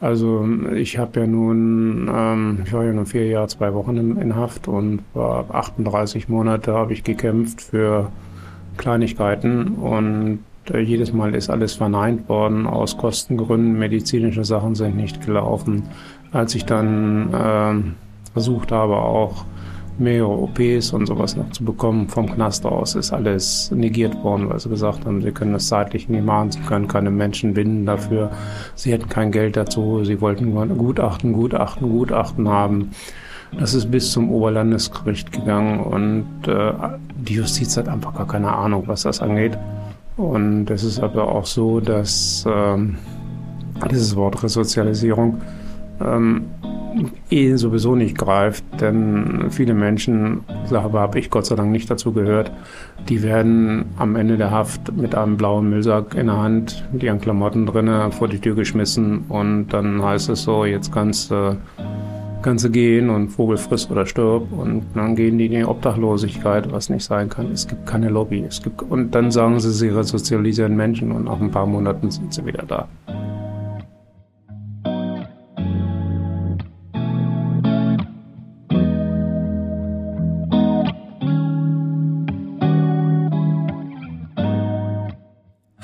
Also ich habe ja nun, ähm, ich war ja nur vier Jahre, zwei Wochen in, in Haft und war 38 Monate habe ich gekämpft für Kleinigkeiten und äh, jedes Mal ist alles verneint worden aus Kostengründen. Medizinische Sachen sind nicht gelaufen. Als ich dann äh, versucht habe, auch mehrere OPs und sowas noch zu bekommen vom Knast aus, ist alles negiert worden, weil sie gesagt haben, sie können das zeitlich nie machen, sie können keine Menschen binden dafür, sie hätten kein Geld dazu, sie wollten Gutachten, Gutachten, Gutachten haben. Das ist bis zum Oberlandesgericht gegangen und äh, die Justiz hat einfach gar keine Ahnung, was das angeht. Und es ist aber auch so, dass ähm, dieses Wort Resozialisierung ähm, eh sowieso nicht greift, denn viele Menschen, aber habe ich Gott sei Dank nicht dazu gehört, die werden am Ende der Haft mit einem blauen Müllsack in der Hand, mit ihren Klamotten drinnen vor die Tür geschmissen und dann heißt es so, jetzt kannst du kannst gehen und Vogel frisst oder stirb und dann gehen die in die Obdachlosigkeit, was nicht sein kann. Es gibt keine Lobby. Es gibt, und dann sagen sie, sie resozialisieren Menschen und nach ein paar Monaten sind sie wieder da.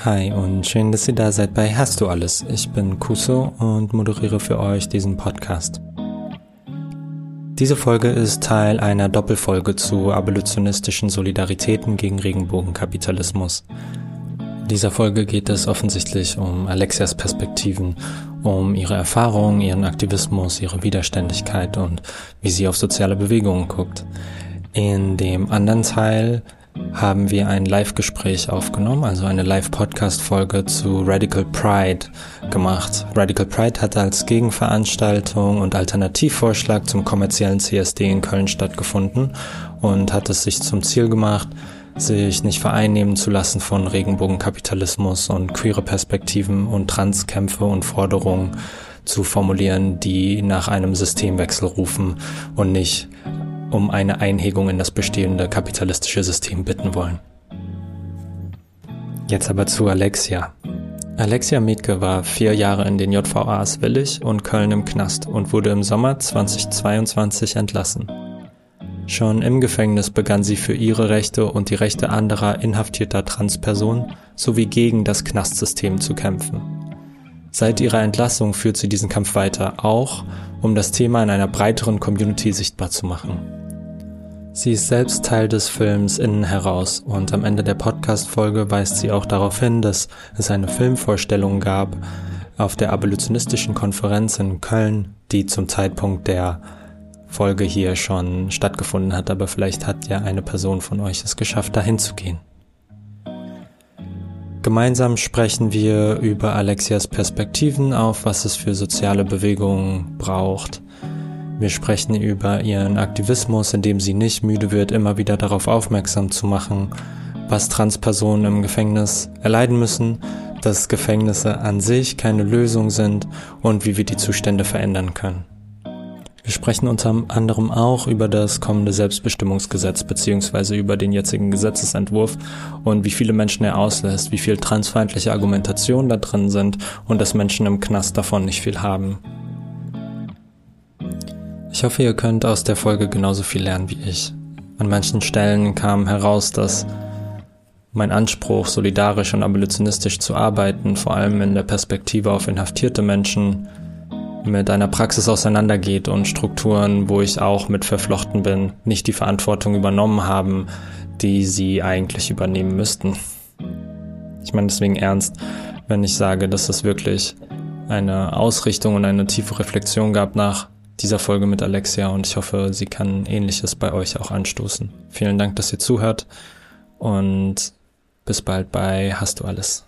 Hi und schön, dass ihr da seid bei Hast du alles? Ich bin Kuso und moderiere für euch diesen Podcast. Diese Folge ist Teil einer Doppelfolge zu abolitionistischen Solidaritäten gegen Regenbogenkapitalismus. In dieser Folge geht es offensichtlich um Alexias Perspektiven, um ihre Erfahrungen, ihren Aktivismus, ihre Widerständigkeit und wie sie auf soziale Bewegungen guckt. In dem anderen Teil haben wir ein Live-Gespräch aufgenommen, also eine Live-Podcast-Folge zu Radical Pride gemacht. Radical Pride hat als Gegenveranstaltung und Alternativvorschlag zum kommerziellen CSD in Köln stattgefunden und hat es sich zum Ziel gemacht, sich nicht vereinnehmen zu lassen von Regenbogenkapitalismus und queere Perspektiven und Transkämpfe und Forderungen zu formulieren, die nach einem Systemwechsel rufen und nicht um eine Einhegung in das bestehende kapitalistische System bitten wollen. Jetzt aber zu Alexia. Alexia Mietke war vier Jahre in den JVAs Willig und Köln im Knast und wurde im Sommer 2022 entlassen. Schon im Gefängnis begann sie für ihre Rechte und die Rechte anderer inhaftierter Transpersonen sowie gegen das Knastsystem zu kämpfen. Seit ihrer Entlassung führt sie diesen Kampf weiter, auch um das Thema in einer breiteren Community sichtbar zu machen. Sie ist selbst Teil des Films Innen heraus und am Ende der Podcast-Folge weist sie auch darauf hin, dass es eine Filmvorstellung gab auf der abolitionistischen Konferenz in Köln, die zum Zeitpunkt der Folge hier schon stattgefunden hat, aber vielleicht hat ja eine Person von euch es geschafft, dahin zu gehen. Gemeinsam sprechen wir über Alexias Perspektiven auf, was es für soziale Bewegungen braucht, wir sprechen über ihren Aktivismus, indem sie nicht müde wird, immer wieder darauf aufmerksam zu machen, was Transpersonen im Gefängnis erleiden müssen, dass Gefängnisse an sich keine Lösung sind und wie wir die Zustände verändern können. Wir sprechen unter anderem auch über das kommende Selbstbestimmungsgesetz beziehungsweise über den jetzigen Gesetzesentwurf und wie viele Menschen er auslässt, wie viel transfeindliche Argumentationen da drin sind und dass Menschen im Knast davon nicht viel haben. Ich hoffe, ihr könnt aus der Folge genauso viel lernen wie ich. An manchen Stellen kam heraus, dass mein Anspruch, solidarisch und abolitionistisch zu arbeiten, vor allem in der Perspektive auf inhaftierte Menschen, mit einer Praxis auseinandergeht und Strukturen, wo ich auch mit verflochten bin, nicht die Verantwortung übernommen haben, die sie eigentlich übernehmen müssten. Ich meine deswegen ernst, wenn ich sage, dass es wirklich eine Ausrichtung und eine tiefe Reflexion gab nach dieser Folge mit Alexia und ich hoffe, sie kann ähnliches bei euch auch anstoßen. Vielen Dank, dass ihr zuhört und bis bald bei Hast du alles.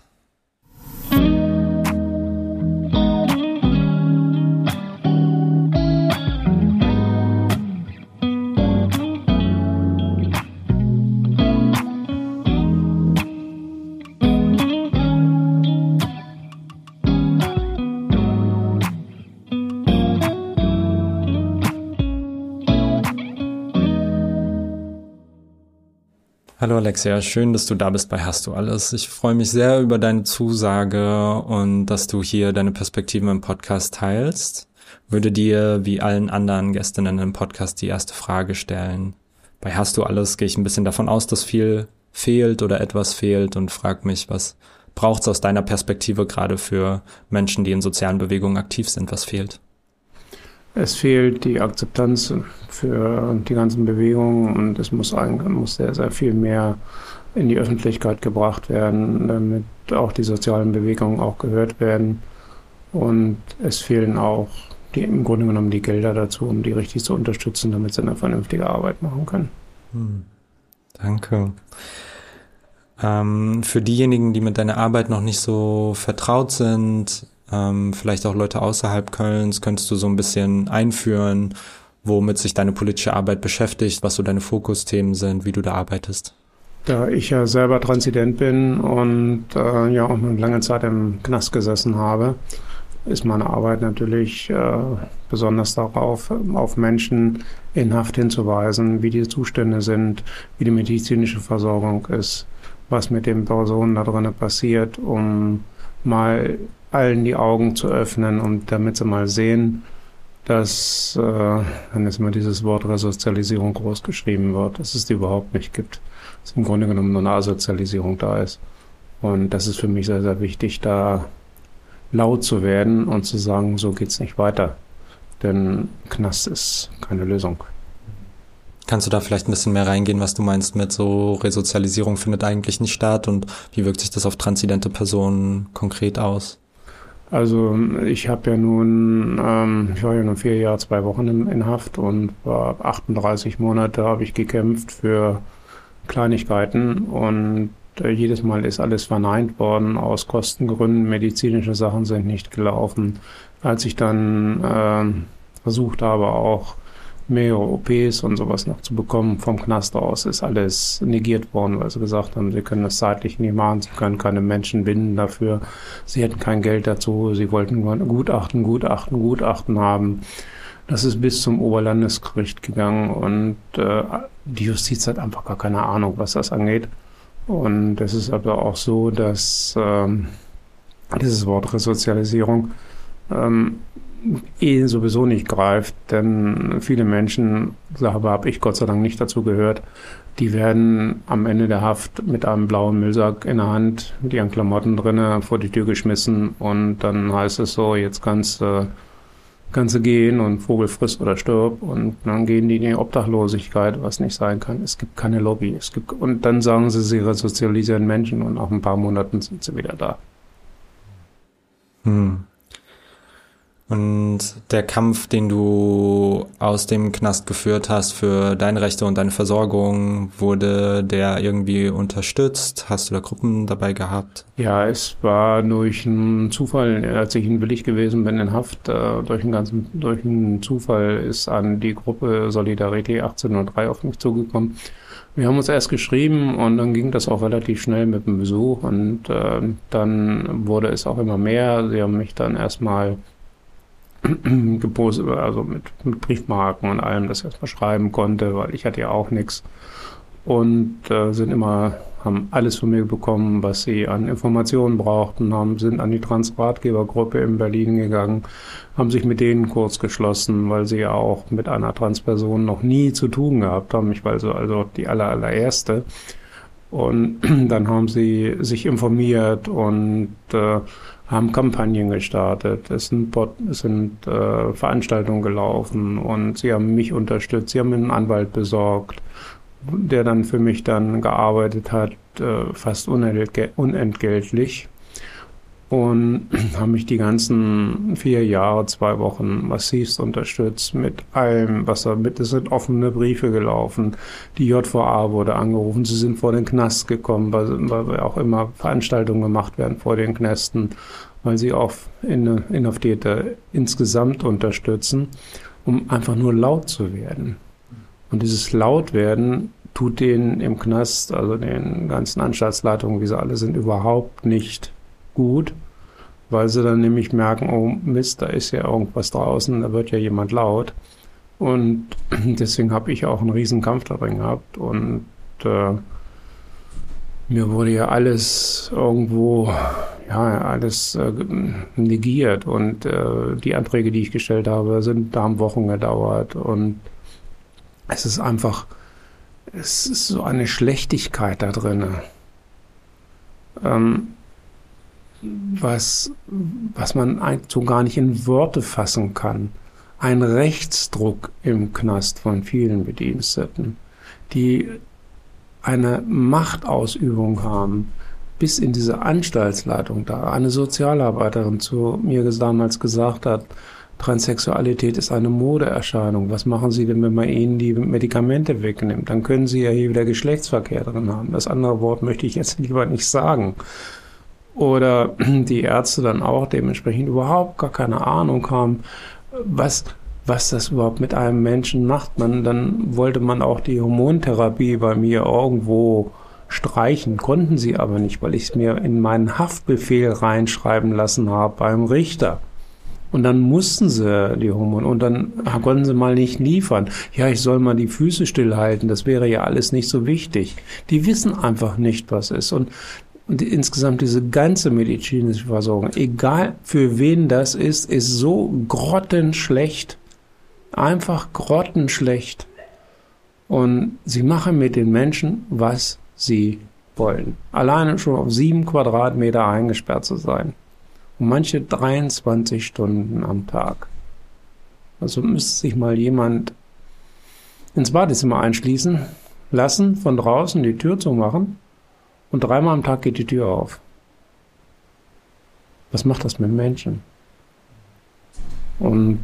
Hallo Alexia, schön, dass du da bist bei Hast du alles. Ich freue mich sehr über deine Zusage und dass du hier deine Perspektiven im Podcast teilst. Würde dir wie allen anderen Gästinnen im Podcast die erste Frage stellen. Bei Hast du alles gehe ich ein bisschen davon aus, dass viel fehlt oder etwas fehlt und frag mich, was braucht es aus deiner Perspektive gerade für Menschen, die in sozialen Bewegungen aktiv sind? Was fehlt? Es fehlt die Akzeptanz für die ganzen Bewegungen und es muss, muss sehr, sehr viel mehr in die Öffentlichkeit gebracht werden, damit auch die sozialen Bewegungen auch gehört werden. Und es fehlen auch die, im Grunde genommen die Gelder dazu, um die richtig zu unterstützen, damit sie eine vernünftige Arbeit machen können. Hm. Danke. Ähm, für diejenigen, die mit deiner Arbeit noch nicht so vertraut sind, ähm, vielleicht auch Leute außerhalb Kölns, könntest du so ein bisschen einführen, womit sich deine politische Arbeit beschäftigt, was so deine Fokusthemen sind, wie du da arbeitest? Da ich ja selber Transident bin und äh, ja auch eine lange Zeit im Knast gesessen habe, ist meine Arbeit natürlich äh, besonders darauf, auf Menschen in Haft hinzuweisen, wie die Zustände sind, wie die medizinische Versorgung ist, was mit den Personen da drinnen passiert, um mal allen die Augen zu öffnen und damit sie mal sehen, dass, äh, wenn jetzt mal dieses Wort Resozialisierung groß geschrieben wird, dass es die überhaupt nicht gibt. Dass im Grunde genommen nur eine Asozialisierung da ist. Und das ist für mich sehr, sehr wichtig, da laut zu werden und zu sagen, so geht's nicht weiter. Denn Knast ist keine Lösung. Kannst du da vielleicht ein bisschen mehr reingehen, was du meinst mit so Resozialisierung findet eigentlich nicht statt und wie wirkt sich das auf transidente Personen konkret aus? Also ich habe ja nun, ähm, ich war ja nun vier Jahre, zwei Wochen in, in Haft und war 38 Monate habe ich gekämpft für Kleinigkeiten und äh, jedes Mal ist alles verneint worden aus Kostengründen. Medizinische Sachen sind nicht gelaufen. Als ich dann äh, versucht habe, auch mehrere OPs und sowas noch zu bekommen vom Knast aus, ist alles negiert worden, weil sie gesagt haben, sie können das zeitlich nicht machen, sie können keine Menschen binden dafür, sie hätten kein Geld dazu, sie wollten Gutachten, Gutachten, Gutachten haben. Das ist bis zum Oberlandesgericht gegangen und äh, die Justiz hat einfach gar keine Ahnung, was das angeht. Und es ist aber auch so, dass ähm, dieses Wort Resozialisierung ähm, eh sowieso nicht greift, denn viele Menschen, aber habe ich Gott sei Dank nicht dazu gehört, die werden am Ende der Haft mit einem blauen Müllsack in der Hand, mit ihren Klamotten drinnen, vor die Tür geschmissen und dann heißt es so, jetzt kannst du du gehen und Vogel frisst oder stirb und dann gehen die in die Obdachlosigkeit, was nicht sein kann. Es gibt keine Lobby. Es gibt, und dann sagen sie, sie resozialisieren Menschen und nach ein paar Monaten sind sie wieder da. Hm. Und der Kampf, den du aus dem Knast geführt hast für deine Rechte und deine Versorgung, wurde der irgendwie unterstützt? Hast du da Gruppen dabei gehabt? Ja, es war durch einen Zufall, als ich in Willig gewesen bin in Haft, äh, durch einen ganzen, durch einen Zufall ist an die Gruppe Solidarität 1803 auf mich zugekommen. Wir haben uns erst geschrieben und dann ging das auch relativ schnell mit dem Besuch und äh, dann wurde es auch immer mehr. Sie haben mich dann erstmal gepostet, also mit, mit, Briefmarken und allem, dass ich erstmal schreiben konnte, weil ich hatte ja auch nichts. Und äh, sind immer, haben alles von mir bekommen, was sie an Informationen brauchten, haben, sind an die Transratgebergruppe in Berlin gegangen, haben sich mit denen kurz geschlossen, weil sie ja auch mit einer Transperson noch nie zu tun gehabt haben. Ich war so also die aller, allererste. Und dann haben sie sich informiert und äh, haben Kampagnen gestartet, es sind, es sind äh, Veranstaltungen gelaufen und sie haben mich unterstützt, sie haben einen Anwalt besorgt, der dann für mich dann gearbeitet hat, äh, fast unentgeltlich und haben mich die ganzen vier Jahre, zwei Wochen massivst unterstützt mit allem, was da mit. Es sind offene Briefe gelaufen. Die JVA wurde angerufen. Sie sind vor den Knast gekommen, weil, weil auch immer Veranstaltungen gemacht werden vor den Knästen, weil sie auch Inhaftierte insgesamt unterstützen, um einfach nur laut zu werden. Und dieses Lautwerden tut denen im Knast, also den ganzen Anstaltsleitungen, wie sie alle sind, überhaupt nicht gut, weil sie dann nämlich merken, oh Mist, da ist ja irgendwas draußen, da wird ja jemand laut. Und deswegen habe ich auch einen riesen Kampf darin gehabt und äh, mir wurde ja alles irgendwo, ja, alles äh, negiert und äh, die Anträge, die ich gestellt habe, sind, da haben Wochen gedauert und es ist einfach, es ist so eine Schlechtigkeit da drin, ähm, was, was man so gar nicht in Worte fassen kann. Ein Rechtsdruck im Knast von vielen Bediensteten, die eine Machtausübung haben, bis in diese Anstaltsleitung da. Eine Sozialarbeiterin zu mir damals gesagt hat, Transsexualität ist eine Modeerscheinung. Was machen Sie denn, wenn man Ihnen die Medikamente wegnimmt? Dann können Sie ja hier wieder Geschlechtsverkehr drin haben. Das andere Wort möchte ich jetzt lieber nicht sagen. Oder die Ärzte dann auch dementsprechend überhaupt gar keine Ahnung haben, was was das überhaupt mit einem Menschen macht. Man, dann wollte man auch die Hormontherapie bei mir irgendwo streichen, konnten sie aber nicht, weil ich es mir in meinen Haftbefehl reinschreiben lassen habe beim Richter. Und dann mussten sie die Hormone und dann konnten sie mal nicht liefern. Ja, ich soll mal die Füße stillhalten, das wäre ja alles nicht so wichtig. Die wissen einfach nicht, was ist. Und, und insgesamt diese ganze medizinische Versorgung, egal für wen das ist, ist so grottenschlecht einfach grottenschlecht. Und sie machen mit den Menschen, was sie wollen. Alleine schon auf sieben Quadratmeter eingesperrt zu sein. Und manche 23 Stunden am Tag. Also müsste sich mal jemand ins Badezimmer einschließen, lassen, von draußen die Tür zu machen und dreimal am Tag geht die Tür auf. Was macht das mit Menschen? Und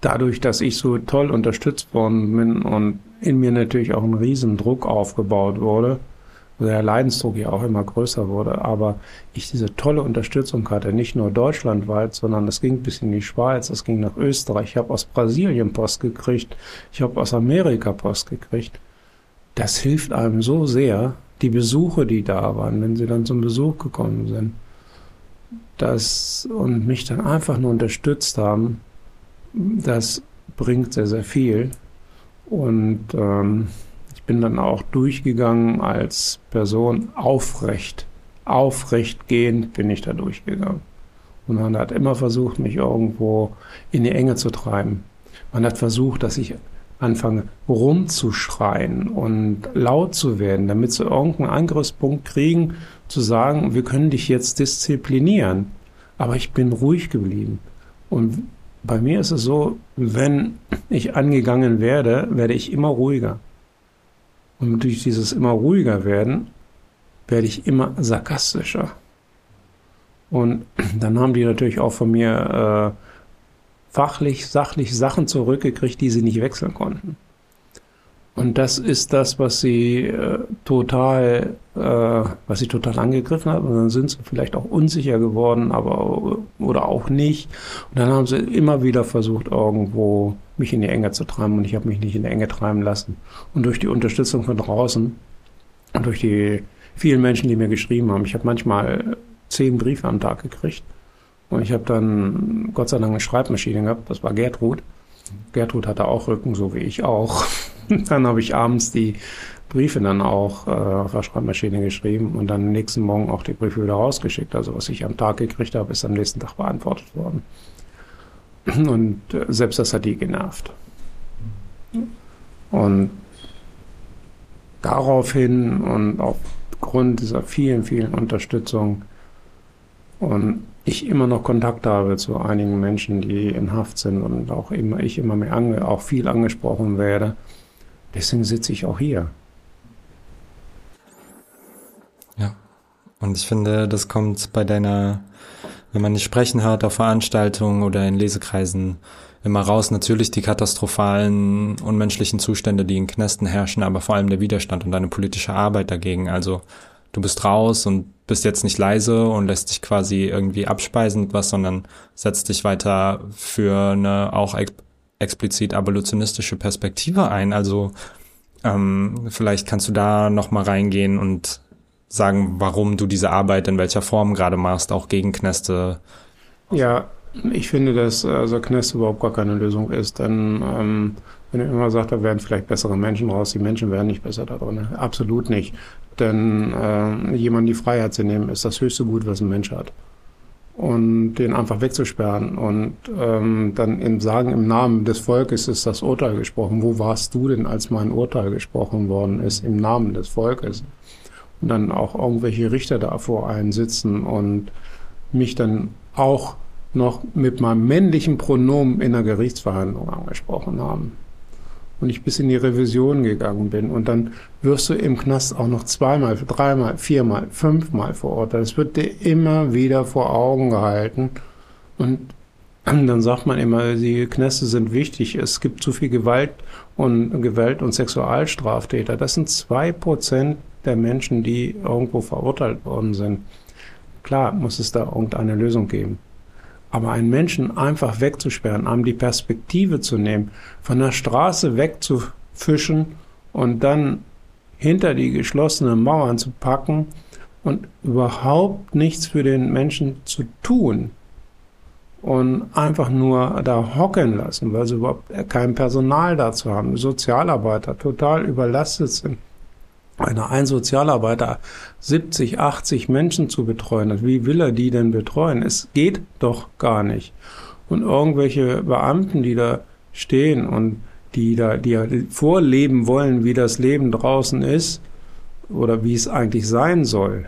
dadurch, dass ich so toll unterstützt worden bin und in mir natürlich auch ein Riesendruck aufgebaut wurde, der Leidensdruck ja auch immer größer wurde, aber ich diese tolle Unterstützung hatte, nicht nur deutschlandweit, sondern es ging bis in die Schweiz, es ging nach Österreich, ich habe aus Brasilien Post gekriegt, ich habe aus Amerika Post gekriegt. Das hilft einem so sehr, die Besuche, die da waren, wenn sie dann zum Besuch gekommen sind, das und mich dann einfach nur unterstützt haben, das bringt sehr, sehr viel. Und ähm, ich bin dann auch durchgegangen als Person aufrecht. Aufrecht gehend bin ich da durchgegangen. Und man hat immer versucht, mich irgendwo in die Enge zu treiben. Man hat versucht, dass ich anfange rumzuschreien und laut zu werden, damit sie irgendeinen Angriffspunkt kriegen, zu sagen, wir können dich jetzt disziplinieren. Aber ich bin ruhig geblieben. Und bei mir ist es so, wenn ich angegangen werde, werde ich immer ruhiger. Und durch dieses immer ruhiger werden, werde ich immer sarkastischer. Und dann haben die natürlich auch von mir äh, fachlich, sachlich Sachen zurückgekriegt, die sie nicht wechseln konnten. Und das ist das, was sie äh, total, äh, was sie total angegriffen hat. Und dann sind sie vielleicht auch unsicher geworden, aber oder auch nicht. Und dann haben sie immer wieder versucht, irgendwo mich in die Enge zu treiben. Und ich habe mich nicht in die Enge treiben lassen. Und durch die Unterstützung von draußen und durch die vielen Menschen, die mir geschrieben haben, ich habe manchmal zehn Briefe am Tag gekriegt. Und ich habe dann Gott sei Dank eine Schreibmaschine gehabt. Das war Gertrud. Gertrud hatte auch Rücken, so wie ich auch. dann habe ich abends die Briefe dann auch äh, auf der Schreibmaschine geschrieben und dann am nächsten Morgen auch die Briefe wieder rausgeschickt. Also was ich am Tag gekriegt habe, ist am nächsten Tag beantwortet worden. Und äh, selbst das hat die genervt. Und daraufhin und aufgrund dieser vielen, vielen Unterstützung und ich immer noch Kontakt habe zu einigen Menschen, die in Haft sind und auch immer ich immer mehr ange, auch viel angesprochen werde. Deswegen sitze ich auch hier. Ja. Und ich finde, das kommt bei deiner, wenn man dich sprechen hört auf Veranstaltungen oder in Lesekreisen, immer raus. Natürlich die katastrophalen, unmenschlichen Zustände, die in Knästen herrschen, aber vor allem der Widerstand und deine politische Arbeit dagegen. Also du bist raus und bist jetzt nicht leise und lässt dich quasi irgendwie abspeisen was, sondern setzt dich weiter für eine auch ex explizit abolitionistische Perspektive ein. Also ähm, vielleicht kannst du da noch mal reingehen und sagen, warum du diese Arbeit in welcher Form gerade machst, auch gegen Kneste. Ja, Ich finde, dass also Knast überhaupt gar keine Lösung ist, denn ähm, wenn er immer sagt, da werden vielleicht bessere Menschen raus, die Menschen werden nicht besser da. Absolut nicht. Denn äh, jemand die Freiheit zu nehmen, ist das höchste Gut, was ein Mensch hat. Und den einfach wegzusperren und ähm, dann im Sagen, im Namen des Volkes ist das Urteil gesprochen. Wo warst du denn, als mein Urteil gesprochen worden ist, im Namen des Volkes? Und dann auch irgendwelche Richter da vor einen sitzen und mich dann auch noch mit meinem männlichen Pronomen in der Gerichtsverhandlung angesprochen haben und ich bis in die Revision gegangen bin. Und dann wirst du im Knast auch noch zweimal, dreimal, viermal, fünfmal verurteilt. Es wird dir immer wieder vor Augen gehalten. Und dann sagt man immer, die Knäste sind wichtig. Es gibt zu viel Gewalt und Gewalt und Sexualstraftäter. Das sind zwei Prozent der Menschen, die irgendwo verurteilt worden sind. Klar muss es da irgendeine Lösung geben. Aber einen Menschen einfach wegzusperren, einem die Perspektive zu nehmen, von der Straße wegzufischen und dann hinter die geschlossenen Mauern zu packen und überhaupt nichts für den Menschen zu tun und einfach nur da hocken lassen, weil sie überhaupt kein Personal dazu haben, Sozialarbeiter total überlastet sind einer ein Sozialarbeiter 70, 80 Menschen zu betreuen hat, wie will er die denn betreuen? Es geht doch gar nicht. Und irgendwelche Beamten, die da stehen und die da, die vorleben wollen, wie das Leben draußen ist oder wie es eigentlich sein soll,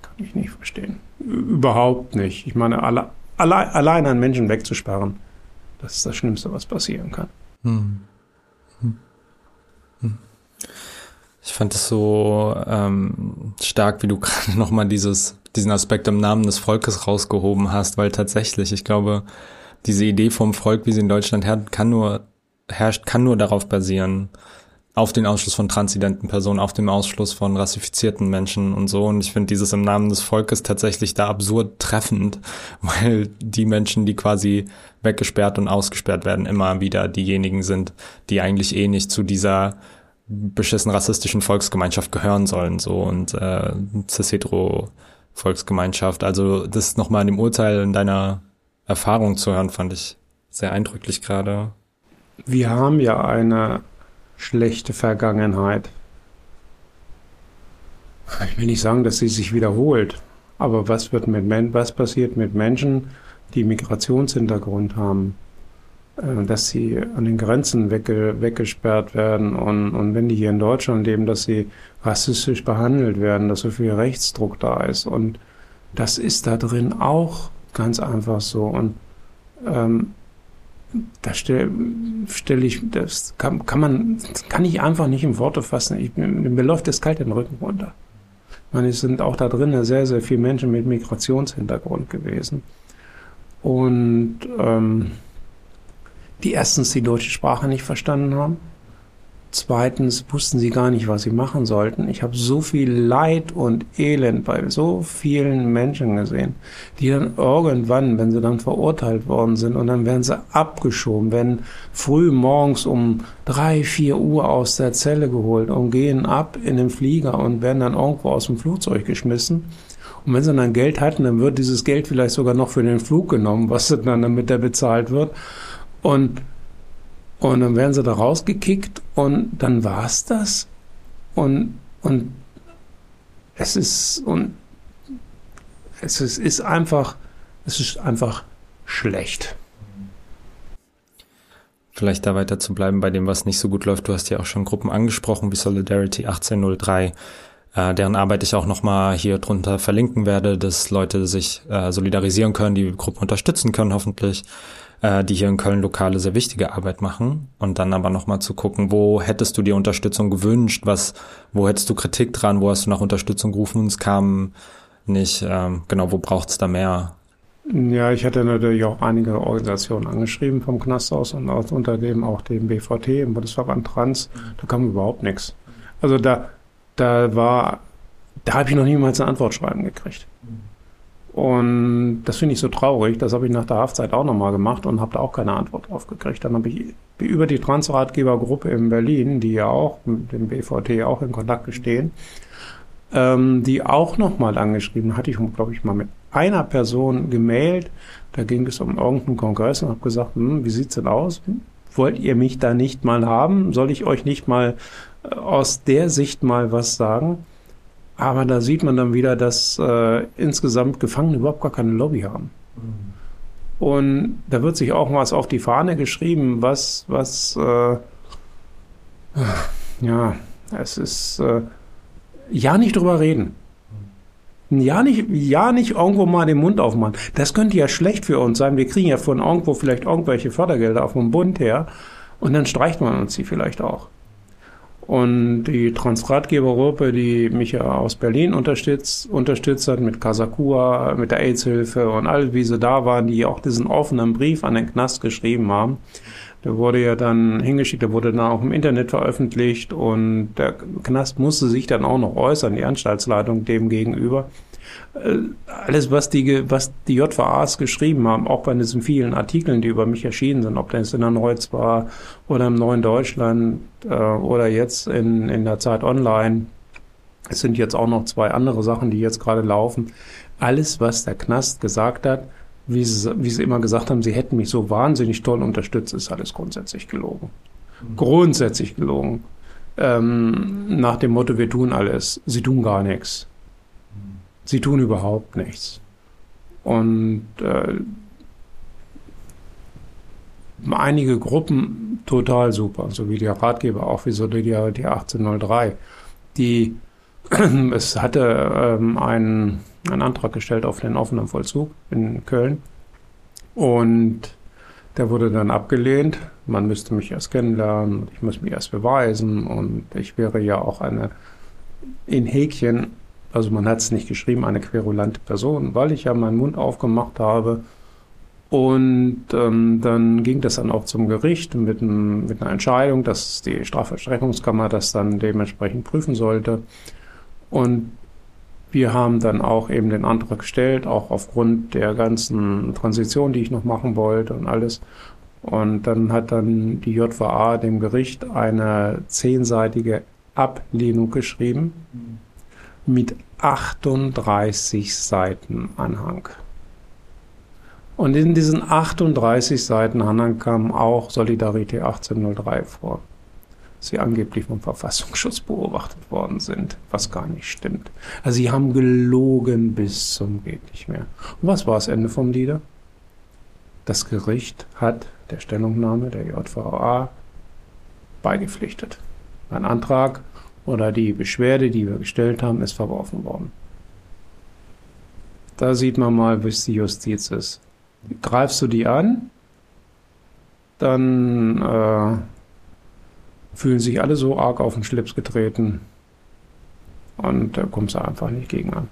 kann ich nicht verstehen. Überhaupt nicht. Ich meine, alle, allein, allein einen Menschen wegzusperren, das ist das Schlimmste, was passieren kann. Hm. Hm. Ich fand es so ähm, stark, wie du gerade nochmal dieses, diesen Aspekt im Namen des Volkes rausgehoben hast, weil tatsächlich, ich glaube, diese Idee vom Volk, wie sie in Deutschland herrscht, kann nur, herrscht, kann nur darauf basieren, auf den Ausschluss von transidenten Personen, auf dem Ausschluss von rassifizierten Menschen und so. Und ich finde dieses im Namen des Volkes tatsächlich da absurd treffend, weil die Menschen, die quasi weggesperrt und ausgesperrt werden, immer wieder diejenigen sind, die eigentlich eh nicht zu dieser beschissen rassistischen Volksgemeinschaft gehören sollen, so und äh, cis-hetero Volksgemeinschaft. Also das nochmal in dem Urteil in deiner Erfahrung zu hören, fand ich sehr eindrücklich gerade. Wir haben ja eine schlechte Vergangenheit. Ich will nicht sagen, dass sie sich wiederholt, aber was wird mit was passiert mit Menschen, die Migrationshintergrund haben? Äh, dass sie an den Grenzen wegge weggesperrt werden und, und wenn die hier in Deutschland leben, dass sie rassistisch behandelt werden, dass so viel Rechtsdruck da ist. Und das ist da drin auch ganz einfach so. Und ähm, da stelle stell ich, das kann, kann man, kann ich einfach nicht in Worte fassen. Ich, mir läuft das kalt den Rücken runter. Ich meine, es sind auch da drin sehr, sehr viele Menschen mit Migrationshintergrund gewesen. Und ähm, die erstens die deutsche Sprache nicht verstanden haben. Zweitens wussten sie gar nicht, was sie machen sollten. Ich habe so viel Leid und Elend bei so vielen Menschen gesehen, die dann irgendwann, wenn sie dann verurteilt worden sind und dann werden sie abgeschoben, werden früh morgens um drei, vier Uhr aus der Zelle geholt und gehen ab in den Flieger und werden dann irgendwo aus dem Flugzeug geschmissen. Und wenn sie dann Geld hatten, dann wird dieses Geld vielleicht sogar noch für den Flug genommen, was dann damit der bezahlt wird. Und, und dann werden sie da rausgekickt und dann war es das. Und, und es ist, und es ist, ist einfach, es ist einfach schlecht. Vielleicht da weiter zu bleiben bei dem, was nicht so gut läuft. Du hast ja auch schon Gruppen angesprochen wie Solidarity 1803, äh, deren Arbeit ich auch nochmal hier drunter verlinken werde, dass Leute sich äh, solidarisieren können, die Gruppe unterstützen können hoffentlich äh, die hier in Köln lokale sehr wichtige Arbeit machen und dann aber nochmal zu gucken, wo hättest du dir Unterstützung gewünscht, was, wo hättest du Kritik dran, wo hast du nach Unterstützung gerufen und es kam nicht, ähm, genau, wo braucht's da mehr? Ja, ich hatte natürlich auch einige Organisationen angeschrieben vom Knast aus und aus, unter dem auch dem BVT, im Bundesverband Trans, da kam überhaupt nichts. Also da, da war, da habe ich noch niemals eine Antwort schreiben gekriegt. Und das finde ich so traurig. Das habe ich nach der Haftzeit auch nochmal gemacht und habe da auch keine Antwort drauf gekriegt. Dann habe ich über die Transratgebergruppe in Berlin, die ja auch mit dem BVT auch in Kontakt stehen, ähm, die auch nochmal angeschrieben, hatte ich, glaube ich, mal mit einer Person gemailt, da ging es um irgendeinen Kongress und habe gesagt, hm, wie sieht's denn aus? Wollt ihr mich da nicht mal haben? Soll ich euch nicht mal äh, aus der Sicht mal was sagen? Aber da sieht man dann wieder, dass äh, insgesamt Gefangene überhaupt gar keine Lobby haben. Mhm. Und da wird sich auch was auf die Fahne geschrieben, was, was, äh, ja, es ist, äh, ja nicht drüber reden. Ja nicht, ja nicht irgendwo mal den Mund aufmachen. Das könnte ja schlecht für uns sein. Wir kriegen ja von irgendwo vielleicht irgendwelche Fördergelder vom Bund her und dann streicht man uns die vielleicht auch. Und die Transratgebergruppe, die mich ja aus Berlin unterstützt, unterstützt hat mit Kasakua, mit der AIDS-Hilfe und all wie sie da waren, die auch diesen offenen Brief an den Knast geschrieben haben, der wurde ja dann hingeschickt, der wurde dann auch im Internet veröffentlicht und der Knast musste sich dann auch noch äußern, die Anstaltsleitung dem gegenüber. Äh, alles, was die, was die JVAs geschrieben haben, auch bei diesen vielen Artikeln, die über mich erschienen sind, ob das in der Neuz war oder im Neuen Deutschland äh, oder jetzt in, in der Zeit online. Es sind jetzt auch noch zwei andere Sachen, die jetzt gerade laufen. Alles, was der Knast gesagt hat, wie sie, wie sie immer gesagt haben, sie hätten mich so wahnsinnig toll unterstützt, ist alles grundsätzlich gelogen. Mhm. Grundsätzlich gelogen. Ähm, nach dem Motto, wir tun alles. Sie tun gar nichts. Sie tun überhaupt nichts. Und äh, einige Gruppen total super, so wie der Ratgeber, auch wie so die, die 1803, die es hatte ähm, einen einen Antrag gestellt auf den offenen Vollzug in Köln. Und der wurde dann abgelehnt. Man müsste mich erst kennenlernen, ich muss mich erst beweisen und ich wäre ja auch eine in Häkchen, also man hat es nicht geschrieben, eine querulante Person, weil ich ja meinen Mund aufgemacht habe. Und ähm, dann ging das dann auch zum Gericht mit, ein, mit einer Entscheidung, dass die Strafverstreckungskammer das dann dementsprechend prüfen sollte. Und wir haben dann auch eben den Antrag gestellt, auch aufgrund der ganzen Transition, die ich noch machen wollte und alles. Und dann hat dann die JVA dem Gericht eine zehnseitige Ablehnung geschrieben mit 38 Seiten Anhang. Und in diesen 38 Seiten Anhang kam auch Solidarität 1803 vor sie angeblich vom Verfassungsschutz beobachtet worden sind, was gar nicht stimmt. Also sie haben gelogen bis zum geht nicht mehr. Und was war das Ende vom Lieder? Das Gericht hat der Stellungnahme der JVA beigepflichtet. Ein Antrag oder die Beschwerde, die wir gestellt haben, ist verworfen worden. Da sieht man mal, wie es die Justiz ist. Greifst du die an, dann äh, fühlen sich alle so arg auf den Schlips getreten und da kommst du einfach nicht gegen an.